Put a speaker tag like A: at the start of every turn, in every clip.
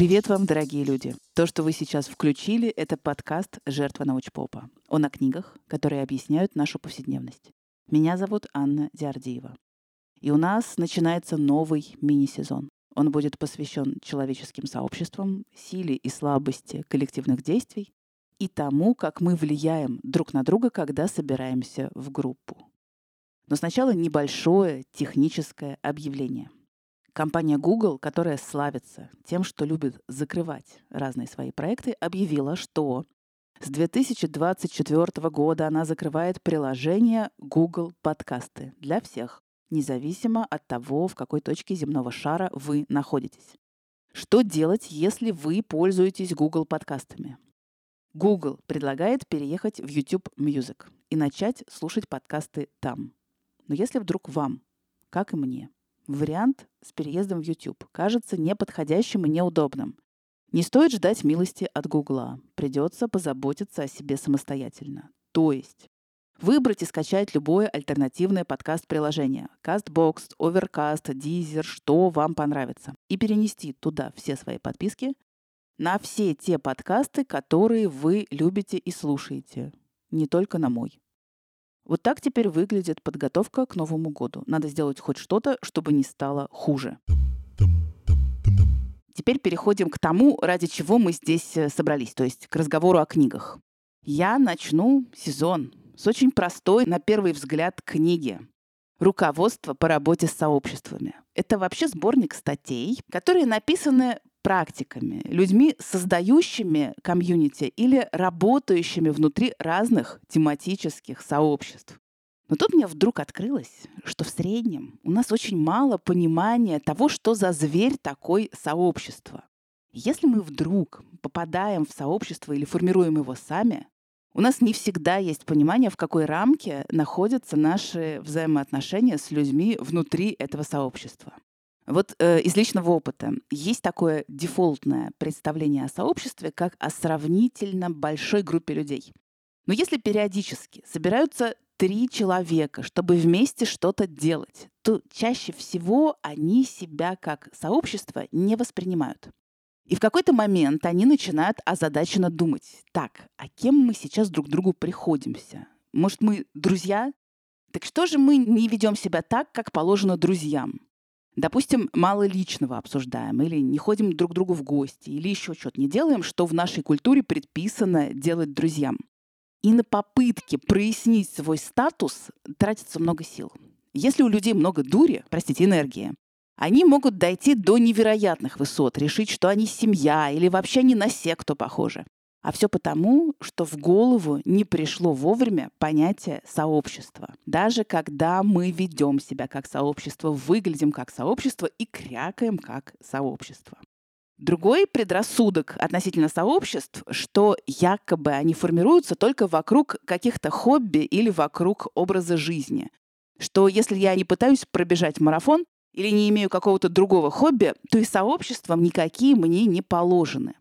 A: Привет вам, дорогие люди! То, что вы сейчас включили, это подкаст «Жертва научпопа». Он о книгах, которые объясняют нашу повседневность. Меня зовут Анна Диардиева. И у нас начинается новый мини-сезон. Он будет посвящен человеческим сообществам, силе и слабости коллективных действий и тому, как мы влияем друг на друга, когда собираемся в группу. Но сначала небольшое техническое объявление – Компания Google, которая славится тем, что любит закрывать разные свои проекты, объявила, что с 2024 года она закрывает приложение Google Подкасты для всех, независимо от того, в какой точке земного шара вы находитесь. Что делать, если вы пользуетесь Google подкастами? Google предлагает переехать в YouTube Music и начать слушать подкасты там. Но если вдруг вам, как и мне, Вариант с переездом в YouTube кажется неподходящим и неудобным. Не стоит ждать милости от Гугла. Придется позаботиться о себе самостоятельно. То есть выбрать и скачать любое альтернативное подкаст-приложение. CastBox, Overcast, Deezer, что вам понравится. И перенести туда все свои подписки на все те подкасты, которые вы любите и слушаете. Не только на мой. Вот так теперь выглядит подготовка к Новому году. Надо сделать хоть что-то, чтобы не стало хуже. Теперь переходим к тому, ради чего мы здесь э, собрались, то есть к разговору о книгах. Я начну сезон с очень простой, на первый взгляд, книги. Руководство по работе с сообществами. Это вообще сборник статей, которые написаны практиками, людьми, создающими комьюнити или работающими внутри разных тематических сообществ. Но тут мне вдруг открылось, что в среднем у нас очень мало понимания того, что за зверь такой сообщество. Если мы вдруг попадаем в сообщество или формируем его сами, у нас не всегда есть понимание, в какой рамке находятся наши взаимоотношения с людьми внутри этого сообщества. Вот э, из личного опыта есть такое дефолтное представление о сообществе как о сравнительно большой группе людей. Но если периодически собираются три человека, чтобы вместе что-то делать, то чаще всего они себя как сообщество не воспринимают. И в какой-то момент они начинают озадаченно думать, так, а кем мы сейчас друг другу приходимся? Может, мы друзья? Так что же мы не ведем себя так, как положено друзьям? Допустим, мало личного обсуждаем, или не ходим друг к другу в гости, или еще что-то не делаем, что в нашей культуре предписано делать друзьям. И на попытке прояснить свой статус тратится много сил. Если у людей много дури, простите, энергии, они могут дойти до невероятных высот, решить, что они семья или вообще не на секту похожи. А все потому, что в голову не пришло вовремя понятие сообщества. Даже когда мы ведем себя как сообщество, выглядим как сообщество и крякаем как сообщество. Другой предрассудок относительно сообществ, что якобы они формируются только вокруг каких-то хобби или вокруг образа жизни. Что если я не пытаюсь пробежать марафон или не имею какого-то другого хобби, то и сообществом никакие мне не положены.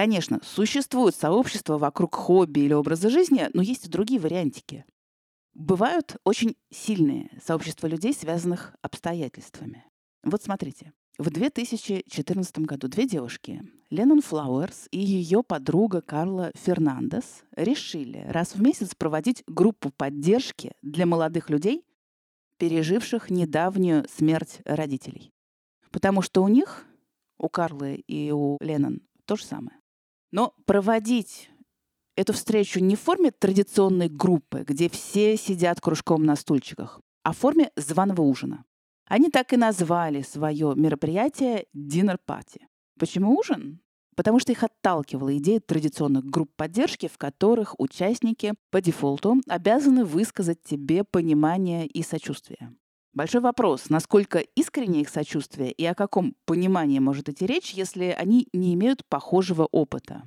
A: Конечно, существуют сообщества вокруг хобби или образа жизни, но есть и другие вариантики. Бывают очень сильные сообщества людей, связанных обстоятельствами. Вот смотрите. В 2014 году две девушки, Леннон Флауэрс и ее подруга Карла Фернандес, решили раз в месяц проводить группу поддержки для молодых людей, переживших недавнюю смерть родителей. Потому что у них, у Карлы и у Леннон, то же самое. Но проводить эту встречу не в форме традиционной группы, где все сидят кружком на стульчиках, а в форме званого ужина. Они так и назвали свое мероприятие «Dinner Party». Почему ужин? Потому что их отталкивала идея традиционных групп поддержки, в которых участники по дефолту обязаны высказать тебе понимание и сочувствие. Большой вопрос, насколько искренне их сочувствие и о каком понимании может идти речь, если они не имеют похожего опыта.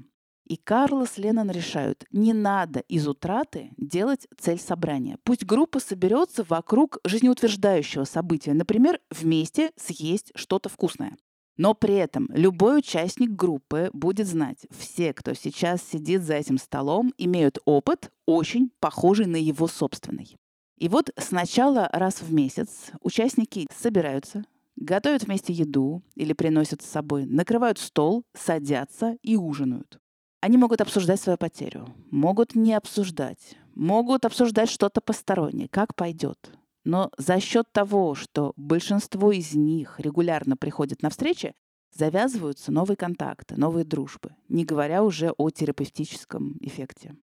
A: И Карл с Леннон решают, не надо из утраты делать цель собрания. Пусть группа соберется вокруг жизнеутверждающего события, например, вместе съесть что-то вкусное. Но при этом любой участник группы будет знать, все, кто сейчас сидит за этим столом, имеют опыт, очень похожий на его собственный. И вот сначала раз в месяц участники собираются, готовят вместе еду или приносят с собой, накрывают стол, садятся и ужинают. Они могут обсуждать свою потерю, могут не обсуждать, могут обсуждать что-то постороннее, как пойдет. Но за счет того, что большинство из них регулярно приходят на встречи, завязываются новые контакты, новые дружбы, не говоря уже о терапевтическом эффекте.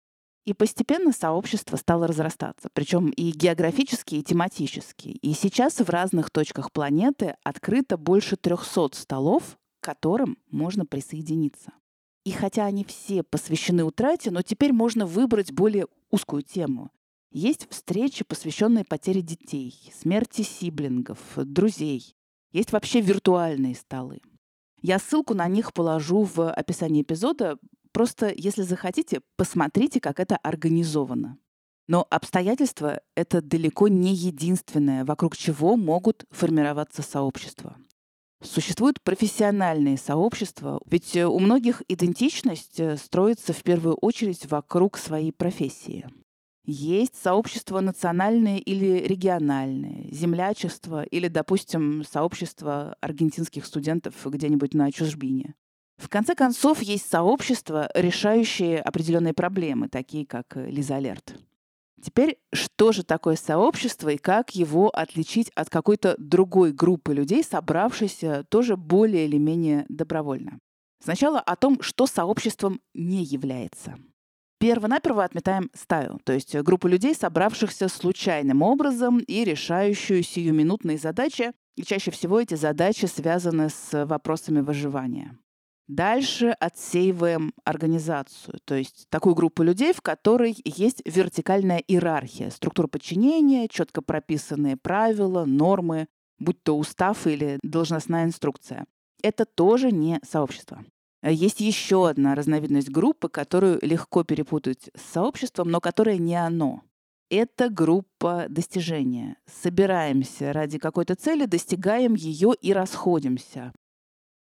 A: И постепенно сообщество стало разрастаться, причем и географически, и тематически. И сейчас в разных точках планеты открыто больше 300 столов, к которым можно присоединиться. И хотя они все посвящены утрате, но теперь можно выбрать более узкую тему. Есть встречи, посвященные потере детей, смерти сиблингов, друзей. Есть вообще виртуальные столы. Я ссылку на них положу в описании эпизода. Просто, если захотите, посмотрите, как это организовано. Но обстоятельства — это далеко не единственное, вокруг чего могут формироваться сообщества. Существуют профессиональные сообщества, ведь у многих идентичность э, строится в первую очередь вокруг своей профессии. Есть сообщества национальные или региональные, землячество или, допустим, сообщество аргентинских студентов где-нибудь на чужбине. В конце концов, есть сообщества, решающие определенные проблемы, такие как Лизалерт. Теперь, что же такое сообщество и как его отличить от какой-то другой группы людей, собравшейся тоже более или менее добровольно? Сначала о том, что сообществом не является. Первонаперво отметаем стаю, то есть группу людей, собравшихся случайным образом и решающую сиюминутные задачи, и чаще всего эти задачи связаны с вопросами выживания. Дальше отсеиваем организацию, то есть такую группу людей, в которой есть вертикальная иерархия, структура подчинения, четко прописанные правила, нормы, будь то устав или должностная инструкция. Это тоже не сообщество. Есть еще одна разновидность группы, которую легко перепутать с сообществом, но которая не оно. Это группа достижения. Собираемся ради какой-то цели, достигаем ее и расходимся.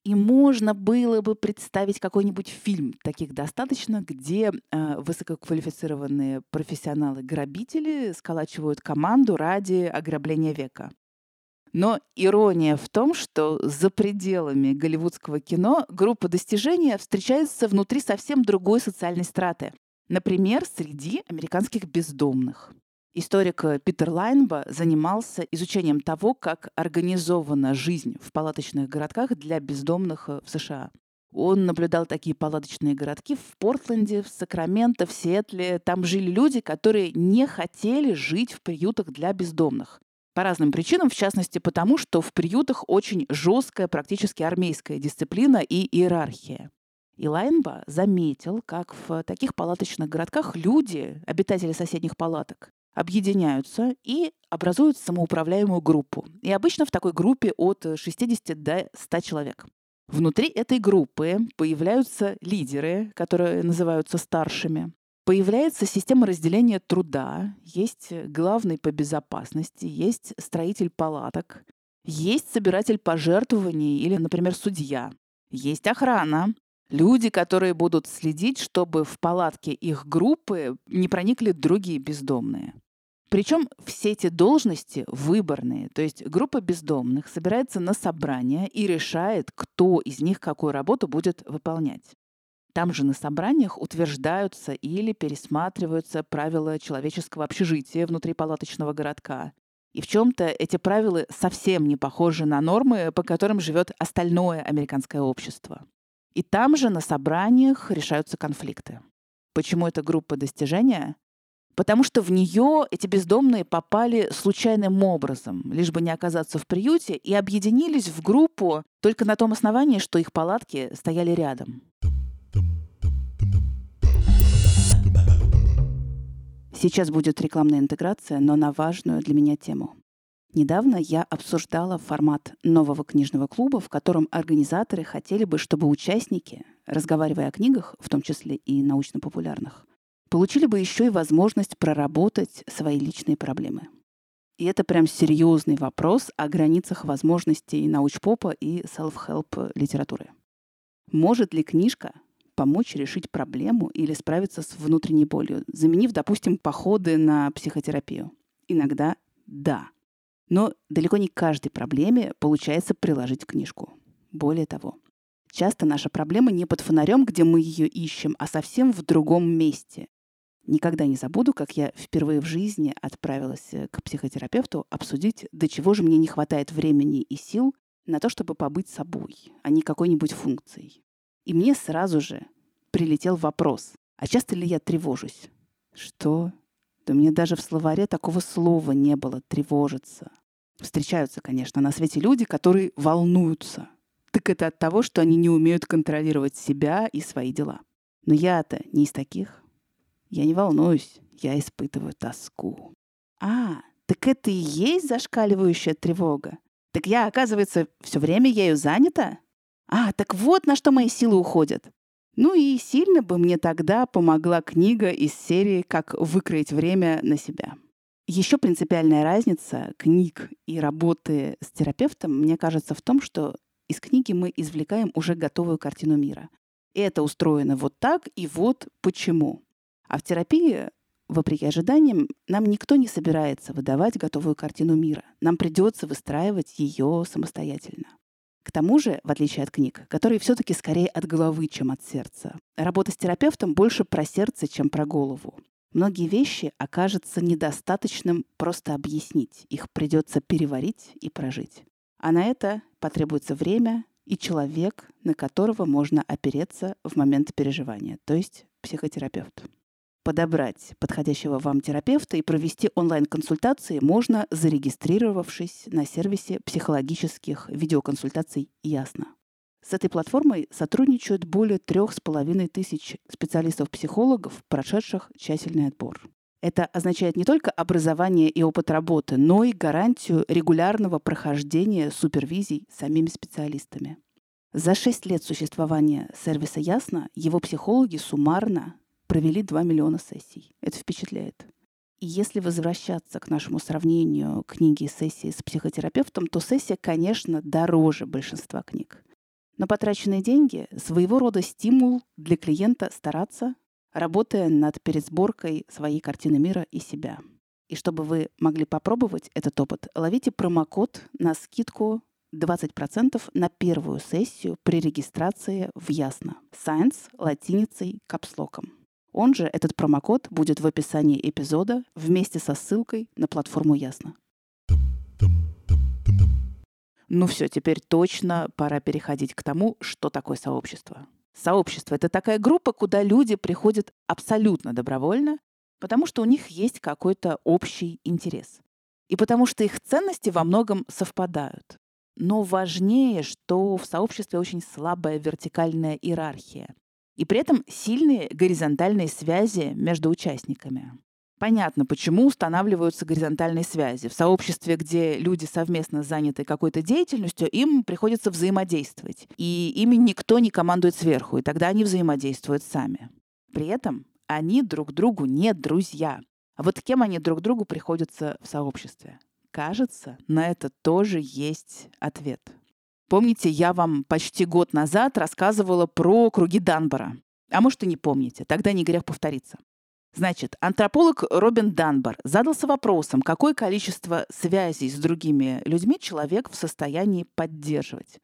A: И можно было бы представить какой-нибудь фильм, таких достаточно, где э, высококвалифицированные профессионалы-грабители сколачивают команду ради ограбления века. Но ирония в том, что за пределами голливудского кино группа достижения встречается внутри совсем другой социальной страты. Например, среди американских бездомных. Историк э, Питер Лайнба занимался изучением того, как организована жизнь в палаточных городках для бездомных э, в США. Он наблюдал такие палаточные городки в Портленде, в Сакраменто, в Сиэтле. Там жили люди, которые не хотели жить в приютах для бездомных. По разным причинам, в частности потому, что в приютах очень жесткая, практически армейская дисциплина и иерархия. И Лайнба заметил, как в таких палаточных городках люди, обитатели соседних палаток, объединяются и образуют самоуправляемую группу. И обычно в такой группе от 60 до 100 человек. Внутри этой группы появляются лидеры, которые называются старшими. Появляется система разделения труда, есть главный по безопасности, есть строитель палаток, есть собиратель пожертвований или, например, судья, есть охрана, люди, которые будут следить, чтобы в палатке их группы не проникли другие бездомные. Причем все эти должности выборные, то есть группа бездомных собирается на собрание и решает, кто из них какую работу будет выполнять. Там же на собраниях утверждаются или пересматриваются правила человеческого общежития внутри палаточного городка. И в чем-то эти правила совсем не похожи на нормы, по которым живет остальное американское общество. И там же на собраниях решаются конфликты. Почему эта группа достижения? Потому что в нее эти бездомные попали случайным образом, лишь бы не оказаться в приюте, и объединились в группу только на том основании, что их палатки стояли рядом. Сейчас будет рекламная интеграция, но на важную для меня тему. Недавно я обсуждала формат нового книжного клуба, в котором организаторы хотели бы, чтобы участники, разговаривая о книгах, в том числе и научно-популярных, получили бы еще и возможность проработать свои личные проблемы. И это прям серьезный вопрос о границах возможностей научпопа и self-help литературы. Может ли книжка помочь решить проблему или справиться с внутренней болью, заменив, допустим, походы на психотерапию? Иногда да. Но далеко не каждой проблеме получается приложить книжку. Более того, часто наша проблема не под фонарем, где мы ее ищем, а совсем в другом месте. Никогда не забуду, как я впервые в жизни отправилась э, к психотерапевту обсудить, до чего же мне не хватает времени и сил на то, чтобы побыть собой, а не какой-нибудь функцией. И мне сразу же прилетел вопрос, а часто ли я тревожусь? Что? Да мне даже в словаре такого слова не было «тревожиться». Встречаются, конечно, на свете люди, которые волнуются. Так это от того, что они не умеют контролировать себя и свои дела. Но я-то не из таких. Я не волнуюсь, я испытываю тоску. А, так это и есть зашкаливающая тревога. Так я, оказывается, все время ею занята? А, так вот на что мои силы уходят. Ну и сильно бы мне тогда помогла книга из серии «Как выкроить время на себя». Еще принципиальная разница книг и работы с терапевтом, мне кажется, в том, что из книги мы извлекаем уже готовую картину мира. Это устроено вот так, и вот почему. А в терапии, вопреки ожиданиям, нам никто не собирается выдавать готовую картину мира. Нам придется выстраивать ее самостоятельно. К тому же, в отличие от книг, которые все-таки скорее от головы, чем от сердца, работа с терапевтом больше про сердце, чем про голову. Многие вещи окажется недостаточным просто объяснить. Их придется переварить и прожить. А на это потребуется время и человек, на которого можно опереться в момент переживания, то есть психотерапевт. Подобрать подходящего вам терапевта и провести онлайн-консультации можно, зарегистрировавшись на сервисе психологических видеоконсультаций «Ясно». С этой платформой сотрудничают более трех с половиной тысяч специалистов-психологов, прошедших тщательный отбор. Это означает не только образование и опыт работы, но и гарантию регулярного прохождения супервизий самими специалистами. За шесть лет существования сервиса «Ясно» его психологи суммарно провели 2 миллиона сессий. Это впечатляет. И если возвращаться к нашему сравнению книги и сессии с психотерапевтом, то сессия, конечно, дороже большинства книг. Но потраченные деньги — своего рода стимул для клиента стараться, работая над пересборкой своей картины мира и себя. И чтобы вы могли попробовать этот опыт, ловите промокод на скидку 20% на первую сессию при регистрации в Ясно. Science латиницей капслоком. Он же, этот промокод, будет в описании эпизода вместе со ссылкой на платформу Ясно. Ну все, теперь точно пора переходить к тому, что такое сообщество. Сообщество — это такая группа, куда люди приходят абсолютно добровольно, потому что у них есть какой-то общий интерес. И потому что их ценности во многом совпадают. Но важнее, что в сообществе очень слабая вертикальная иерархия и при этом сильные горизонтальные связи между участниками. Понятно, почему устанавливаются горизонтальные связи. В сообществе, где люди совместно заняты какой-то деятельностью, им приходится взаимодействовать. И ими никто не командует сверху, и тогда они взаимодействуют сами. При этом они друг другу не друзья. А вот кем они друг другу приходятся в сообществе? Кажется, на это тоже есть ответ. Помните, я вам почти год назад рассказывала про круги Данбора. А может, и не помните. Тогда не грех повториться. Значит, антрополог Робин Данбор задался вопросом, какое количество связей с другими людьми человек в состоянии поддерживать.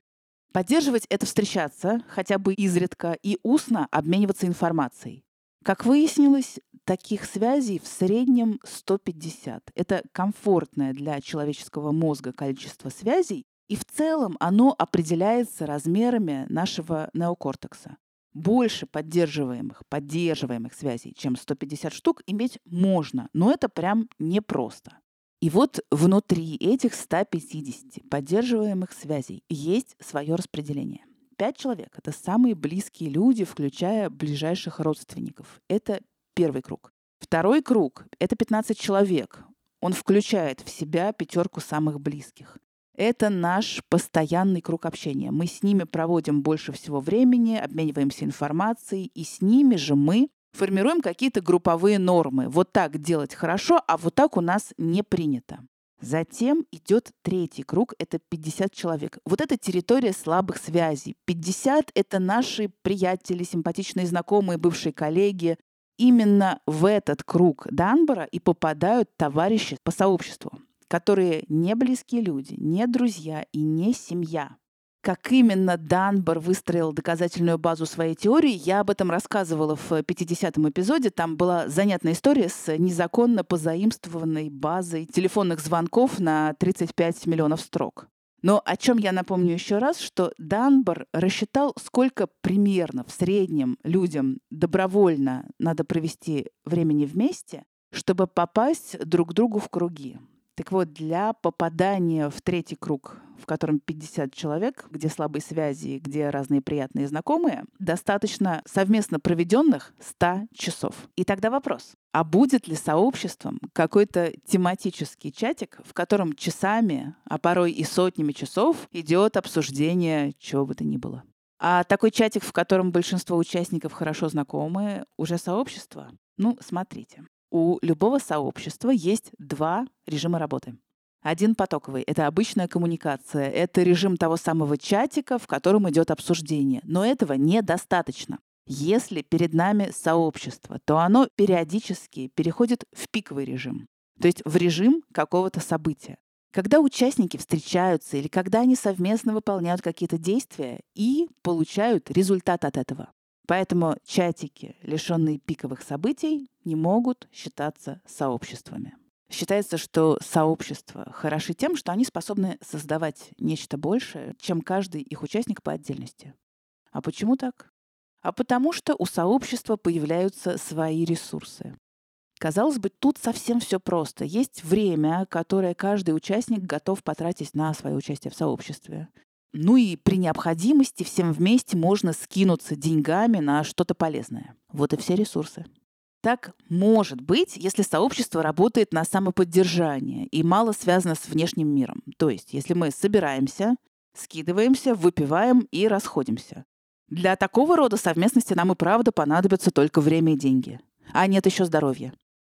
A: Поддерживать — это встречаться, хотя бы изредка, и устно обмениваться информацией. Как выяснилось, таких связей в среднем 150. Это комфортное для человеческого мозга количество связей, и в целом оно определяется размерами нашего неокортекса. Больше поддерживаемых, поддерживаемых связей, чем 150 штук, иметь можно, но это прям непросто. И вот внутри этих 150 поддерживаемых связей есть свое распределение. Пять человек — это самые близкие люди, включая ближайших родственников. Это первый круг. Второй круг — это 15 человек. Он включает в себя пятерку самых близких. Это наш постоянный круг общения. Мы с ними проводим больше всего времени, обмениваемся информацией, и с ними же мы формируем какие-то групповые нормы. Вот так делать хорошо, а вот так у нас не принято. Затем идет третий круг, это 50 человек. Вот это территория слабых связей. 50 — это наши приятели, симпатичные знакомые, бывшие коллеги. Именно в этот круг Данбора и попадают товарищи по сообществу которые не близкие люди, не друзья и не семья. Как именно Данбор выстроил доказательную базу своей теории, я об этом рассказывала в 50-м эпизоде. Там была занятная история с незаконно позаимствованной базой телефонных звонков на 35 миллионов строк. Но о чем я напомню еще раз, что Данбор рассчитал, сколько примерно в среднем людям добровольно надо провести времени вместе, чтобы попасть друг к другу в круги. Так вот, для попадания в третий круг, в котором 50 человек, где слабые связи, где разные приятные знакомые, достаточно совместно проведенных 100 часов. И тогда вопрос, а будет ли сообществом какой-то тематический чатик, в котором часами, а порой и сотнями часов идет обсуждение чего бы то ни было? А такой чатик, в котором большинство участников хорошо знакомы, уже сообщество? Ну, смотрите у любого сообщества есть два режима работы. Один потоковый — это обычная коммуникация, это режим того самого чатика, в котором идет обсуждение. Но этого недостаточно. Если перед нами сообщество, то оно периодически переходит в пиковый режим, то есть в режим какого-то события. Когда участники встречаются или когда они совместно выполняют какие-то действия и получают результат от этого. Поэтому чатики, лишенные пиковых событий, не могут считаться сообществами. Считается, что сообщества хороши тем, что они способны создавать нечто большее, чем каждый их участник по отдельности. А почему так? А потому что у сообщества появляются свои ресурсы. Казалось бы, тут совсем все просто. Есть время, которое каждый участник готов потратить на свое участие в сообществе. Ну и при необходимости всем вместе можно скинуться деньгами на что-то полезное. Вот и все ресурсы. Так может быть, если сообщество работает на самоподдержание и мало связано с внешним миром. То есть, если мы собираемся, скидываемся, выпиваем и расходимся. Для такого рода совместности нам и правда понадобится только время и деньги. А нет еще здоровья.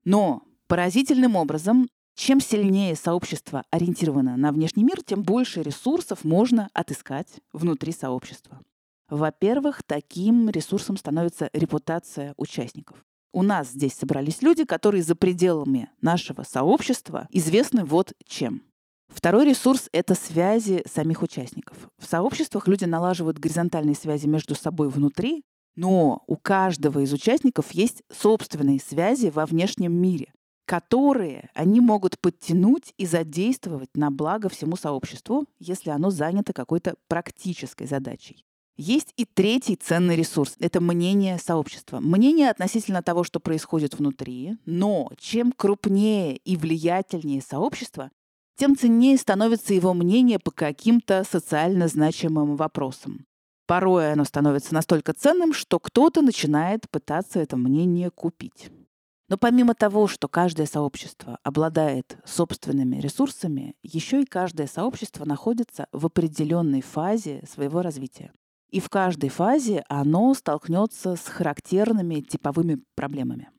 A: Но поразительным образом чем сильнее сообщество ориентировано на внешний мир, тем больше ресурсов можно отыскать внутри сообщества. Во-первых, таким ресурсом становится репутация участников. У нас здесь собрались люди, которые за пределами нашего сообщества известны вот чем. Второй ресурс — это связи самих участников. В сообществах люди налаживают горизонтальные связи между собой внутри, но у каждого из участников есть собственные связи во внешнем мире которые они могут подтянуть и задействовать на благо всему сообществу, если оно занято какой-то практической задачей. Есть и третий ценный ресурс — это мнение сообщества. Мнение относительно того, что происходит внутри, но чем крупнее и влиятельнее сообщество, тем ценнее становится его мнение по каким-то социально значимым вопросам. Порой оно становится настолько ценным, что кто-то начинает пытаться это мнение купить. Но помимо того, что каждое сообщество обладает собственными ресурсами, еще и каждое сообщество находится в определенной фазе своего развития. И в каждой фазе оно столкнется с характерными типовыми проблемами.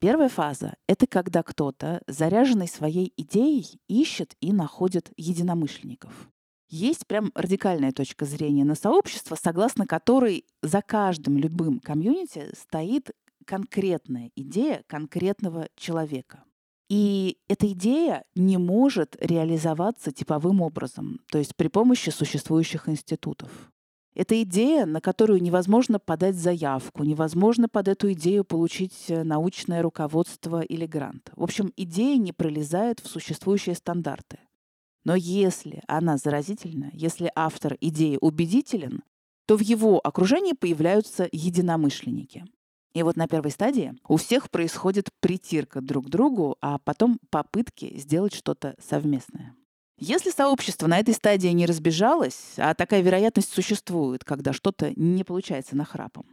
A: Первая фаза — это когда кто-то, заряженный своей идеей, ищет и находит единомышленников. Есть прям радикальная точка зрения на сообщество, согласно которой за каждым любым комьюнити стоит конкретная идея конкретного человека. И эта идея не может реализоваться типовым образом, то есть при помощи существующих институтов. Это идея, на которую невозможно подать заявку, невозможно под эту идею получить э, научное руководство или грант. В общем, идея не пролезает в существующие стандарты. Но если она заразительна, если автор идеи убедителен, то в его окружении появляются единомышленники. И вот на первой стадии у всех происходит притирка друг к другу, а потом попытки сделать что-то совместное. Если сообщество на этой стадии не разбежалось, а такая вероятность существует, когда что-то не получается нахрапом.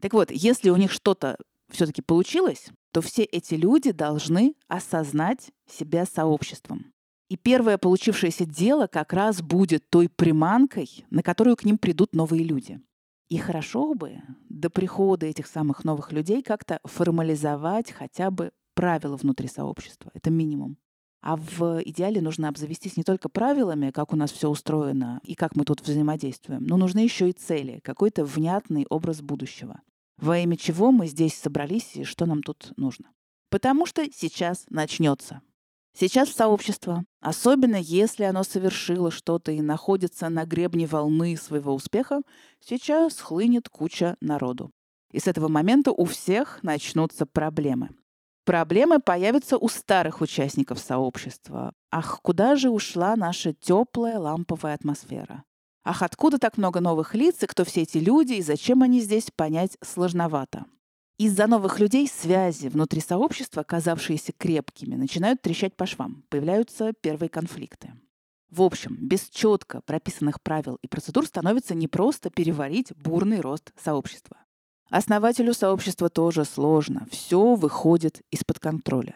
A: Так вот, если у них что-то все-таки получилось, то все эти люди должны осознать себя сообществом. И первое получившееся дело как раз будет той приманкой, на которую к ним придут новые люди. И хорошо бы до прихода этих самых новых людей как-то формализовать хотя бы правила внутри сообщества. Это минимум. А в идеале нужно обзавестись не только правилами, как у нас все устроено и как мы тут взаимодействуем, но нужны еще и цели, какой-то внятный образ будущего. Во имя чего мы здесь собрались и что нам тут нужно. Потому что сейчас начнется. Сейчас сообщество, особенно если оно совершило что-то и находится на гребне волны своего успеха, сейчас хлынет куча народу. И с этого момента у всех начнутся проблемы. Проблемы появятся у старых участников сообщества. Ах, куда же ушла наша теплая ламповая атмосфера? Ах, откуда так много новых лиц, и кто все эти люди, и зачем они здесь, понять сложновато. Из-за новых людей связи внутри сообщества, казавшиеся крепкими, начинают трещать по швам. Появляются первые конфликты. В общем, без четко прописанных правил и процедур становится непросто переварить бурный рост сообщества. Основателю сообщества тоже сложно. Все выходит из-под контроля.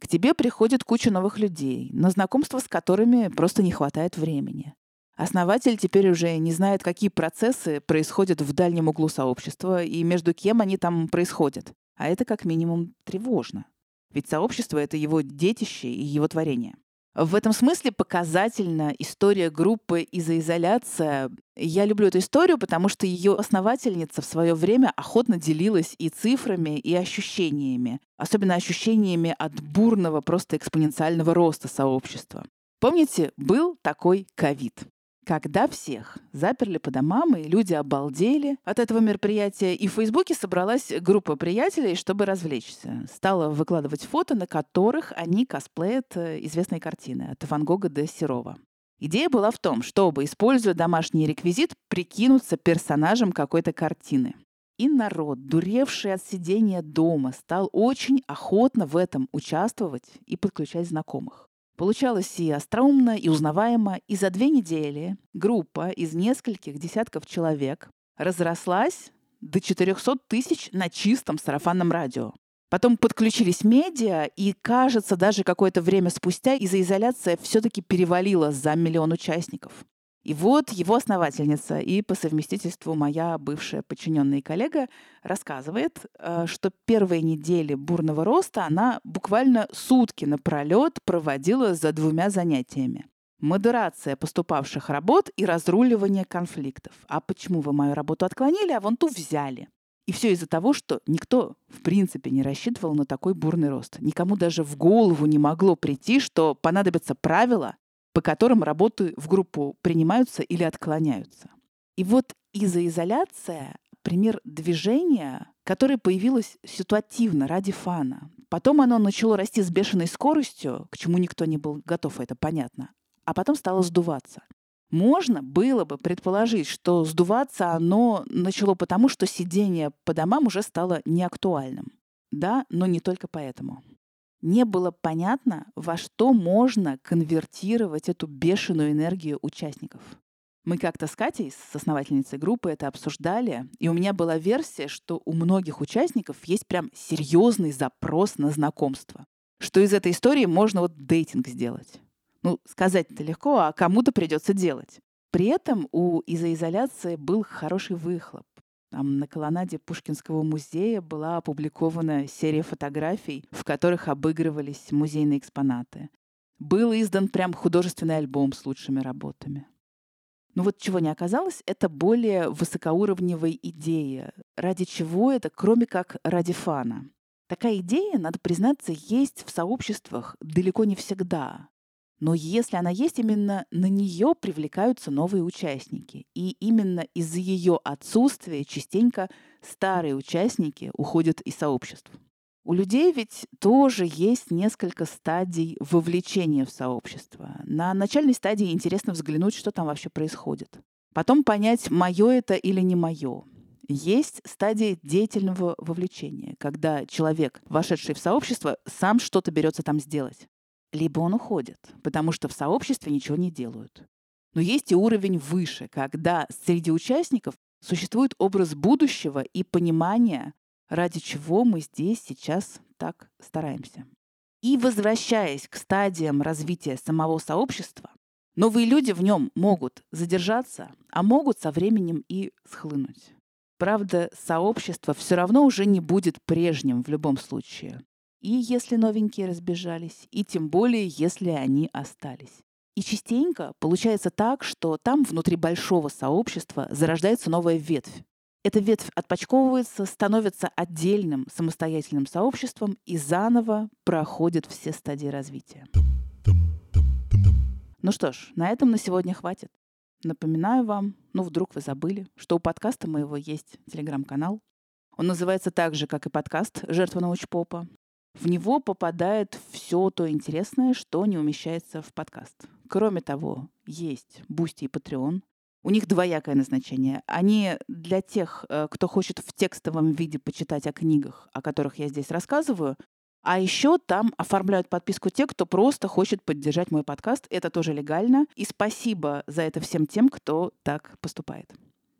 A: К тебе приходит куча новых людей, на знакомство с которыми просто не хватает времени. Основатель теперь уже не знает, какие процессы происходят в дальнем углу сообщества и между кем они там происходят. А это как минимум тревожно. Ведь сообщество — это его детище и его творение. В этом смысле показательна история группы «Изоизоляция». Я люблю эту историю, потому что ее основательница в свое время охотно делилась и цифрами, и ощущениями. Особенно ощущениями от бурного, просто экспоненциального роста сообщества. Помните, был такой ковид когда всех заперли по домам, и люди обалдели от этого мероприятия, и в Фейсбуке собралась группа приятелей, чтобы развлечься. Стала выкладывать фото, на которых они косплеят э, известные картины от Ван Гога до Серова. Идея была в том, чтобы, используя домашний реквизит, прикинуться персонажем какой-то картины. И народ, дуревший от сидения дома, стал очень охотно в этом участвовать и подключать знакомых. Получалось и остроумно, и узнаваемо, и за две недели группа из нескольких десятков человек разрослась до 400 тысяч на чистом сарафанном радио. Потом подключились медиа, и, кажется, даже какое-то время спустя изоизоляция все-таки перевалила за миллион участников. И вот его основательница и по совместительству моя бывшая подчиненная и коллега рассказывает, э, что первые недели бурного роста она буквально сутки напролет проводила за двумя занятиями. Модерация поступавших работ и разруливание конфликтов. А почему вы мою работу отклонили, а вон ту взяли? И все из-за того, что никто, в принципе, не рассчитывал на такой бурный рост. Никому даже в голову не могло прийти, что понадобятся правила, по которым работы в группу принимаются или отклоняются. И вот изоизоляция — пример движения, которое появилось ситуативно, ради фана. Потом оно начало расти с бешеной скоростью, к чему никто не был готов, это понятно, а потом стало сдуваться. Можно было бы предположить, что сдуваться оно начало потому, что сидение по домам уже стало неактуальным. Да, но не только поэтому не было понятно, во что можно конвертировать эту бешеную энергию участников. Мы как-то с Катей, с основательницей группы, это обсуждали, и у меня была версия, что у многих участников есть прям серьезный запрос на знакомство. Что из этой истории можно вот дейтинг сделать. Ну, сказать это легко, а кому-то придется делать. При этом у изоизоляции был хороший выхлоп. Там на колоннаде Пушкинского музея была опубликована серия фотографий, в которых обыгрывались музейные экспонаты. Был издан прям художественный альбом с лучшими работами. Но вот чего не оказалось, это более высокоуровневой идея. Ради чего это, кроме как ради фана? Такая идея, надо признаться, есть в сообществах далеко не всегда. Но если она есть, именно на нее привлекаются новые участники. И именно из-за ее отсутствия частенько старые участники уходят из сообществ. У людей ведь тоже есть несколько стадий вовлечения в сообщество. На начальной стадии интересно взглянуть, что там вообще происходит. Потом понять, мое это или не мое. Есть стадия деятельного вовлечения, когда человек, вошедший в сообщество, сам что-то берется там сделать либо он уходит, потому что в сообществе ничего не делают. Но есть и уровень выше, когда среди участников существует образ будущего и понимание, ради чего мы здесь сейчас так стараемся. И возвращаясь к стадиям развития самого сообщества, новые люди в нем могут задержаться, а могут со временем и схлынуть. Правда, сообщество все равно уже не будет прежним в любом случае и если новенькие разбежались, и тем более, если они остались. И частенько получается так, что там внутри большого сообщества зарождается новая ветвь. эта ветвь отпочковывается, становится отдельным самостоятельным сообществом и заново проходит все стадии развития. Ну что ж, на этом на сегодня хватит. Напоминаю вам, ну вдруг вы забыли, что у подкаста моего есть телеграм-канал. Он называется так же, как и подкаст «Жертва научпопа». В него попадает все то интересное, что не умещается в подкаст. Кроме того, есть Boosty и Patreon, у них двоякое назначение. Они для тех, э, кто хочет в текстовом виде почитать о книгах, о которых я здесь рассказываю, а еще там оформляют подписку те, кто просто хочет поддержать мой подкаст. Это тоже легально. И спасибо за это всем тем, кто так поступает.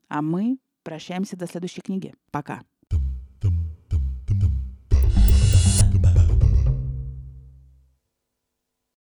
A: А мы прощаемся до следующей книги. Пока. Dum, dum.